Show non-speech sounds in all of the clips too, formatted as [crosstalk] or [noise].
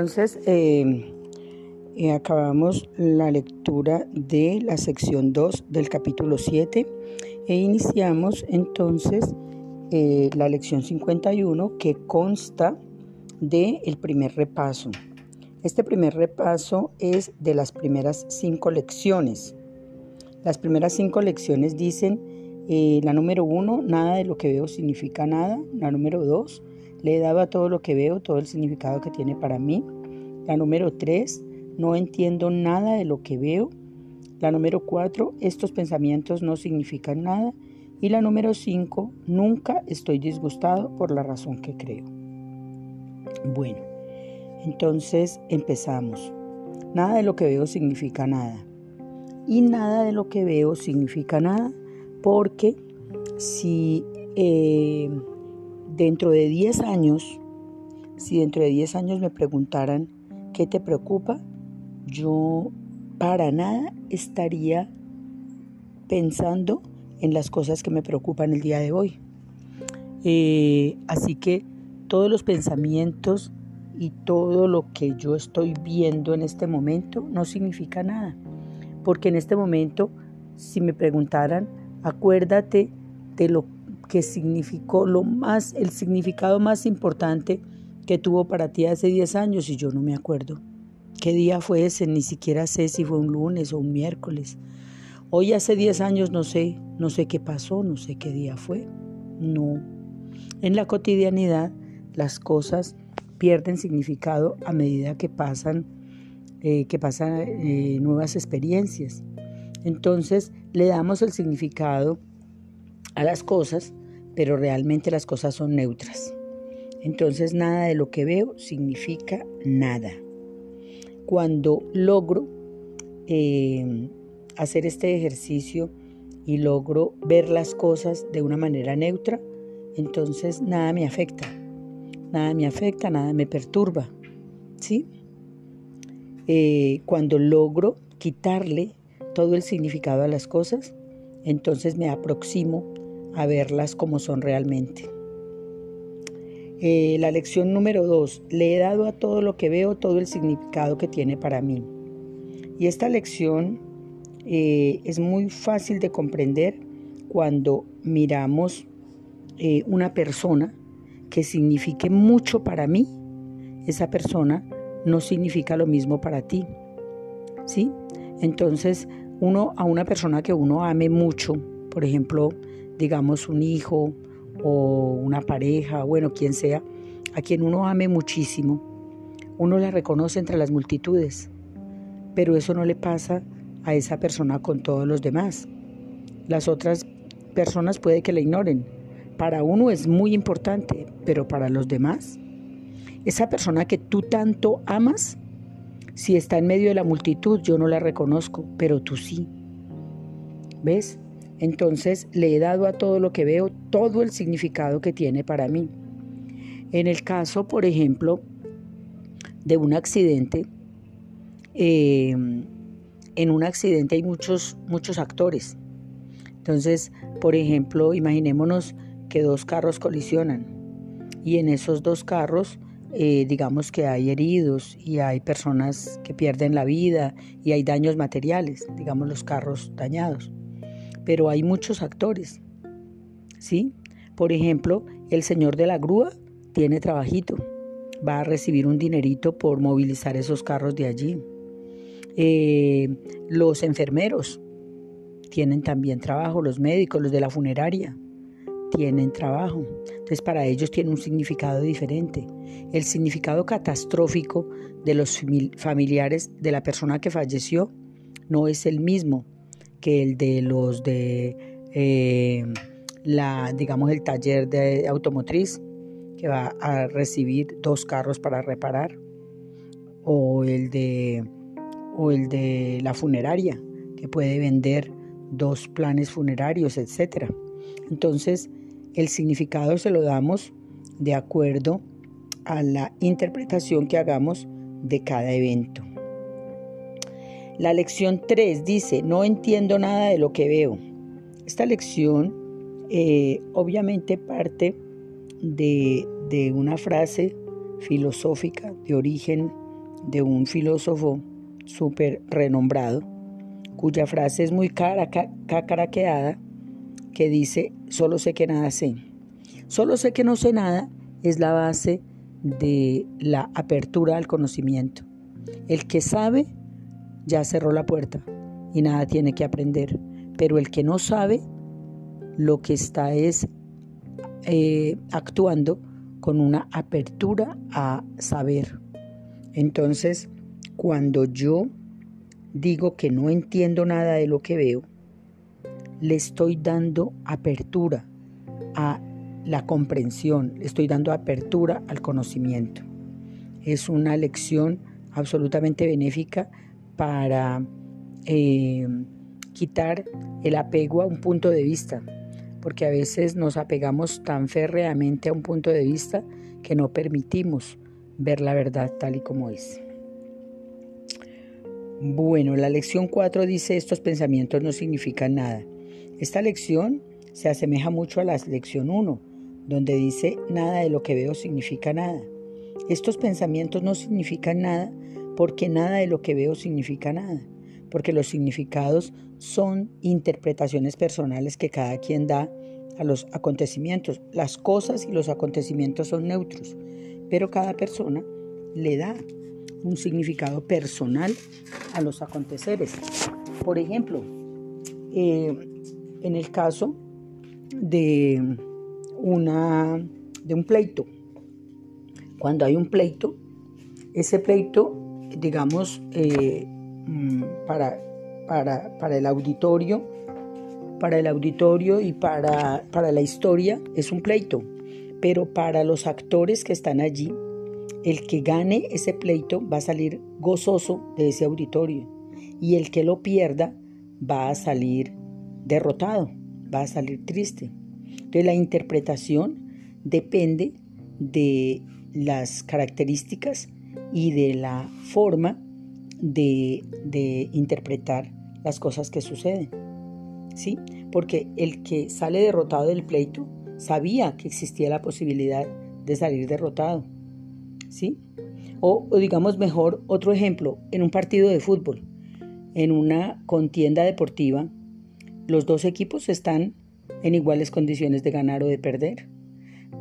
Entonces eh, eh, acabamos la lectura de la sección 2 del capítulo 7 e iniciamos entonces eh, la lección 51 que consta del el primer repaso. Este primer repaso es de las primeras cinco lecciones. Las primeras cinco lecciones dicen, la número uno, nada de lo que veo significa nada. La número dos, le he dado a todo lo que veo todo el significado que tiene para mí. La número tres, no entiendo nada de lo que veo. La número cuatro, estos pensamientos no significan nada. Y la número cinco, nunca estoy disgustado por la razón que creo. Bueno, entonces empezamos. Nada de lo que veo significa nada. Y nada de lo que veo significa nada porque si eh, dentro de 10 años, si dentro de 10 años me preguntaran, ¿qué te preocupa? Yo para nada estaría pensando en las cosas que me preocupan el día de hoy. Eh, así que todos los pensamientos y todo lo que yo estoy viendo en este momento no significa nada. Porque en este momento, si me preguntaran, acuérdate de lo que significó lo más, el significado más importante que tuvo para ti hace 10 años y yo no me acuerdo. ¿Qué día fue ese? Ni siquiera sé si fue un lunes o un miércoles. Hoy hace 10 años no sé, no sé qué pasó, no sé qué día fue. No. En la cotidianidad las cosas pierden significado a medida que pasan, eh, que pasan eh, nuevas experiencias. Entonces le damos el significado a las cosas pero realmente las cosas son neutras. Entonces nada de lo que veo significa nada. Cuando logro eh, hacer este ejercicio y logro ver las cosas de una manera neutra, entonces nada me afecta. Nada me afecta, nada me perturba. ¿Sí? Eh, cuando logro quitarle todo el significado a las cosas, entonces me aproximo a verlas como son realmente. Eh, la lección número dos, le he dado a todo lo que veo todo el significado que tiene para mí. Y esta lección eh, es muy fácil de comprender cuando miramos eh, una persona que signifique mucho para mí, esa persona no significa lo mismo para ti. ¿Sí? Entonces, uno a una persona que uno ame mucho, por ejemplo, digamos, un hijo o una pareja, bueno, quien sea, a quien uno ame muchísimo, uno la reconoce entre las multitudes, pero eso no le pasa a esa persona con todos los demás. Las otras personas puede que la ignoren. Para uno es muy importante, pero para los demás, esa persona que tú tanto amas, si está en medio de la multitud, yo no la reconozco, pero tú sí. ¿Ves? Entonces le he dado a todo lo que veo todo el significado que tiene para mí. En el caso, por ejemplo, de un accidente, eh, en un accidente hay muchos, muchos actores. Entonces, por ejemplo, imaginémonos que dos carros colisionan y en esos dos carros, eh, digamos que hay heridos y hay personas que pierden la vida y hay daños materiales, digamos los carros dañados pero hay muchos actores. ¿Sí? Por ejemplo, el señor de la grúa tiene trabajito, va a recibir un dinerito por movilizar esos carros de allí. Eh, los enfermeros tienen también trabajo, los médicos, los de la funeraria tienen trabajo. Entonces para ellos tiene un significado diferente. El significado catastrófico de los familiares de la persona que falleció no es el mismo que el de los de eh, la, digamos, el taller de automotriz que va a recibir dos carros para reparar o el de o el de la funeraria que puede vender dos planes funerarios, etcétera. Entonces, el significado se lo damos de acuerdo a la interpretación que hagamos de cada evento. La lección 3 dice, no entiendo nada de lo que veo. Esta lección eh, obviamente parte de, una frase filosófica de origen de un filósofo súper renombrado, cuya frase es muy cacaraqueada, que dice, solo sé que nada sé. Solo sé que no sé nada es la base de la apertura al conocimiento. El que sabe ya cerró la puerta y nada tiene que aprender, pero el que no sabe lo que está es eh, actuando con una apertura a saber. Entonces, cuando yo digo que no entiendo nada de lo que veo, le estoy dando apertura a la comprensión, le estoy dando apertura al conocimiento. Es una lección absolutamente benéfica para eh, quitar el apego a un punto de vista, porque a veces nos apegamos tan férreamente a un punto de vista que no permitimos ver la verdad tal y como es. Bueno, la lección 4 dice estos pensamientos no significan nada. Esta lección se asemeja mucho a la lección 1, donde dice nada de lo que veo significa nada. Estos pensamientos no significan nada porque nada de lo que veo significa nada, porque los significados son interpretaciones personales que cada quien da a los acontecimientos. Las cosas y los acontecimientos son neutros, pero cada persona le da un significado personal a los aconteceres. Por ejemplo, eh, en el caso de, una, de un pleito, cuando hay un pleito, ese pleito, digamos, eh, mm, para, para, para el auditorio, para el auditorio y para, para la historia es un pleito, pero para los actores que están allí, el que gane ese pleito va a salir gozoso de ese auditorio y el que lo pierda va a salir derrotado, va a salir triste. Entonces la interpretación depende de las características y de la forma de, interpretar las cosas que suceden. ¿sí? Porque el que sale derrotado del pleito sabía que existía la posibilidad de salir derrotado, ¿sí? O, o digamos mejor, otro ejemplo, en un partido de fútbol, en una contienda deportiva, los dos equipos están en iguales condiciones de ganar o de perder,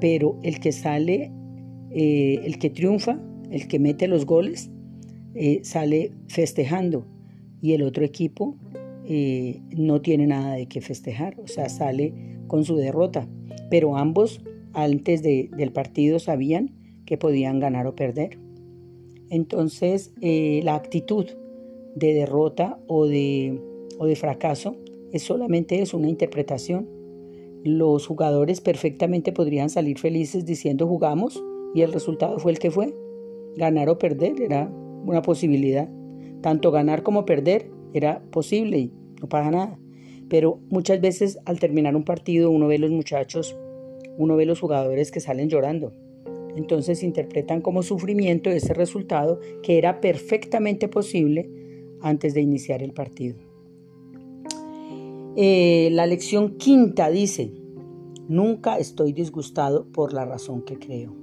pero el que sale, eh, el que triunfa, el que mete los goles, eh, sale festejando y el otro equipo eh, no tiene nada de qué festejar, o sea, sale con su derrota. Pero ambos antes del partido sabían que podían ganar o perder. Entonces, eh, la actitud de derrota o de, o de fracaso es solamente es una interpretación. Los jugadores perfectamente podrían salir felices diciendo jugamos y el resultado fue el que fue. Ganar o perder era una posibilidad. Tanto ganar como perder era posible y no pasa nada. Pero muchas veces al terminar un partido uno ve los muchachos, uno ve los jugadores que salen llorando. Entonces interpretan como sufrimiento ese resultado que era perfectamente posible antes de iniciar el partido. Eh, la lección quinta dice, nunca estoy disgustado por la razón que creo.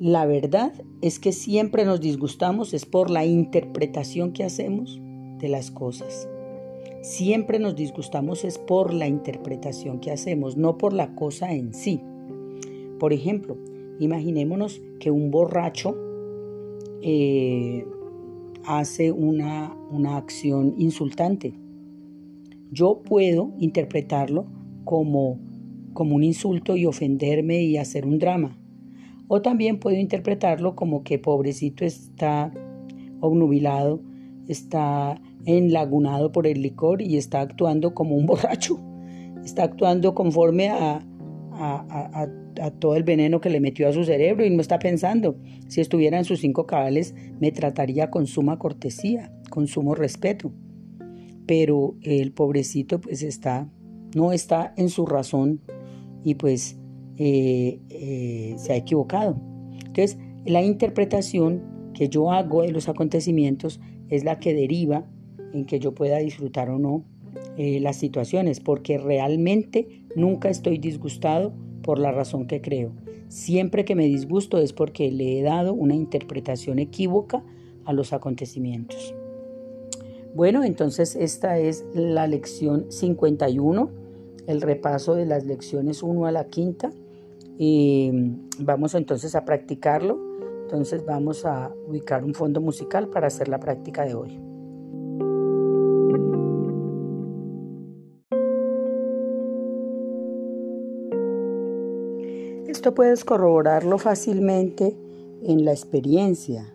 La verdad es que siempre nos disgustamos es por la interpretación que hacemos de las cosas. Siempre nos disgustamos es por la interpretación que hacemos, no por la cosa en sí. Por ejemplo, imaginémonos que un borracho eh, hace una, una acción insultante. Yo puedo interpretarlo como, como un insulto y ofenderme y hacer un drama. O también puedo interpretarlo como que pobrecito está obnubilado está enlagunado por el licor y está actuando como un [laughs] borracho, está actuando conforme a, todo el veneno que le metió a su cerebro y no está pensando, si estuviera en sus cinco cabales me trataría con suma cortesía, con sumo respeto, pero el pobrecito pues está, no está en su razón y pues eh, eh, se ha equivocado. Entonces, la interpretación que yo hago de los acontecimientos es la que deriva en que yo pueda disfrutar o no eh, las situaciones, porque realmente nunca estoy disgustado por la razón que creo. Siempre que me disgusto es porque le he dado una interpretación equívoca a los acontecimientos. Bueno, entonces esta es la lección 51, el repaso de las lecciones 1 a la quinta. Y vamos entonces a practicarlo. Entonces vamos a ubicar un fondo musical para hacer la práctica de hoy. Esto puedes corroborarlo fácilmente en la experiencia.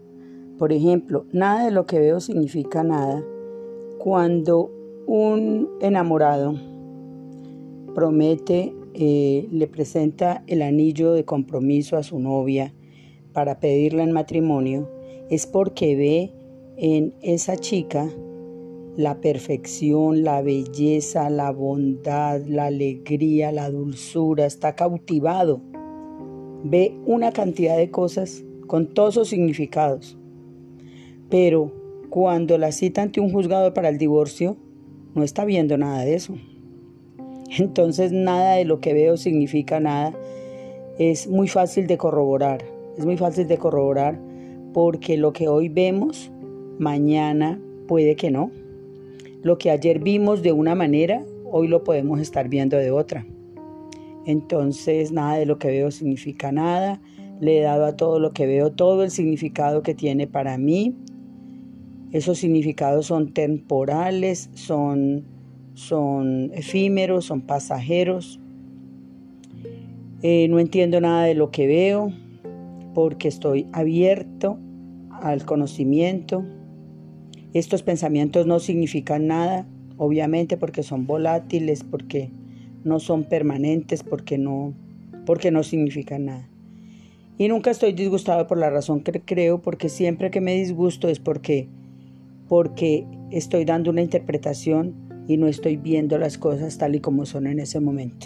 Por ejemplo, nada de lo que veo significa nada cuando un enamorado promete, eh, le presenta el anillo de compromiso a su novia para pedirla en matrimonio, es porque ve en esa chica la perfección, la belleza, la bondad, la alegría, la dulzura, está cautivado. Ve una cantidad de cosas con todos sus significados. Pero cuando la cita ante un juzgado para el divorcio, no está viendo nada de eso. Entonces nada de lo que veo significa nada. Es muy fácil de corroborar. Es muy fácil de corroborar porque lo que hoy vemos, mañana puede que no. Lo que ayer vimos de una manera, hoy lo podemos estar viendo de otra. Entonces nada de lo que veo significa nada. Le he dado a todo lo que veo todo el significado que tiene para mí esos significados son temporales, son, son efímeros, son pasajeros. Eh, no entiendo nada de lo que veo porque estoy abierto al conocimiento. Estos pensamientos no significan nada, obviamente porque son volátiles, porque no son permanentes, porque no, porque no significan nada. Y nunca estoy disgustado por la razón que creo, porque siempre que me disgusto es porque porque estoy dando una interpretación y no estoy viendo las cosas tal y como son en ese momento.